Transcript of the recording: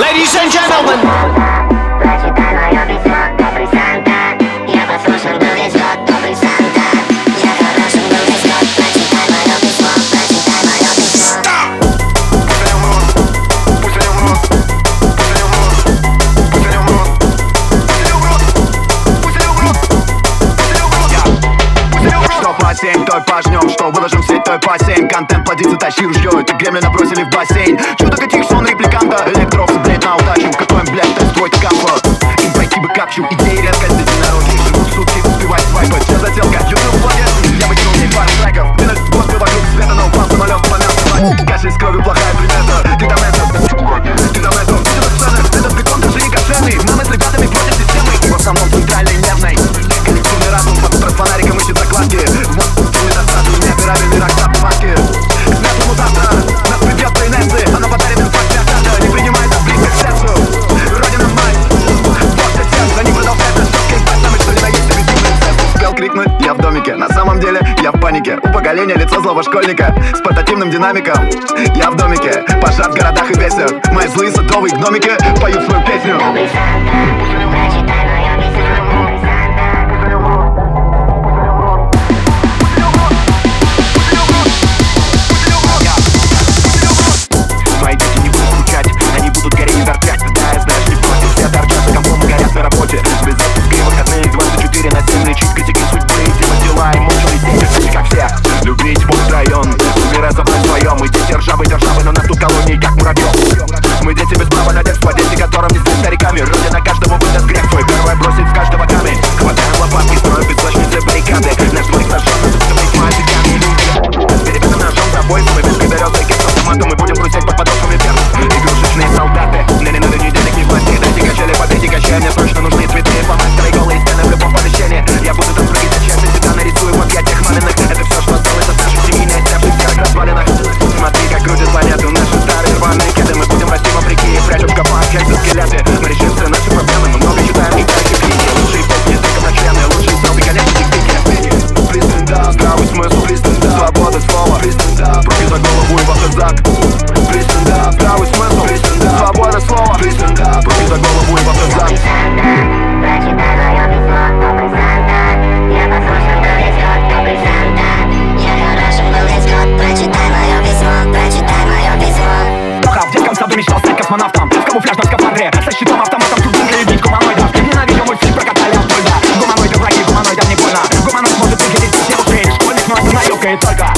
Ladies and gentlemen! Прочитай мое письмо, пожнем, что выложим свет той бассейн Контент плодится, тащи ружье, это гремля набросили в бассейн Чудо каких сон репликанта, электров you. самом деле я в панике. У поколения лицо злого школьника С портативным динамиком. Я в домике Пожар в городах и весях Мои злые садовые гномики Поют свою песню. Добрый Санта, One of them камуфляж на скафандре. Со щитом, автоматом, чужим заебничком гуманоидов Ненавижу мультфильм про кота Леопольда Гуманоиды враги, гуманоидам не больно. Гуманоид может выглядеть все быстрее Школьник, но это наебка и только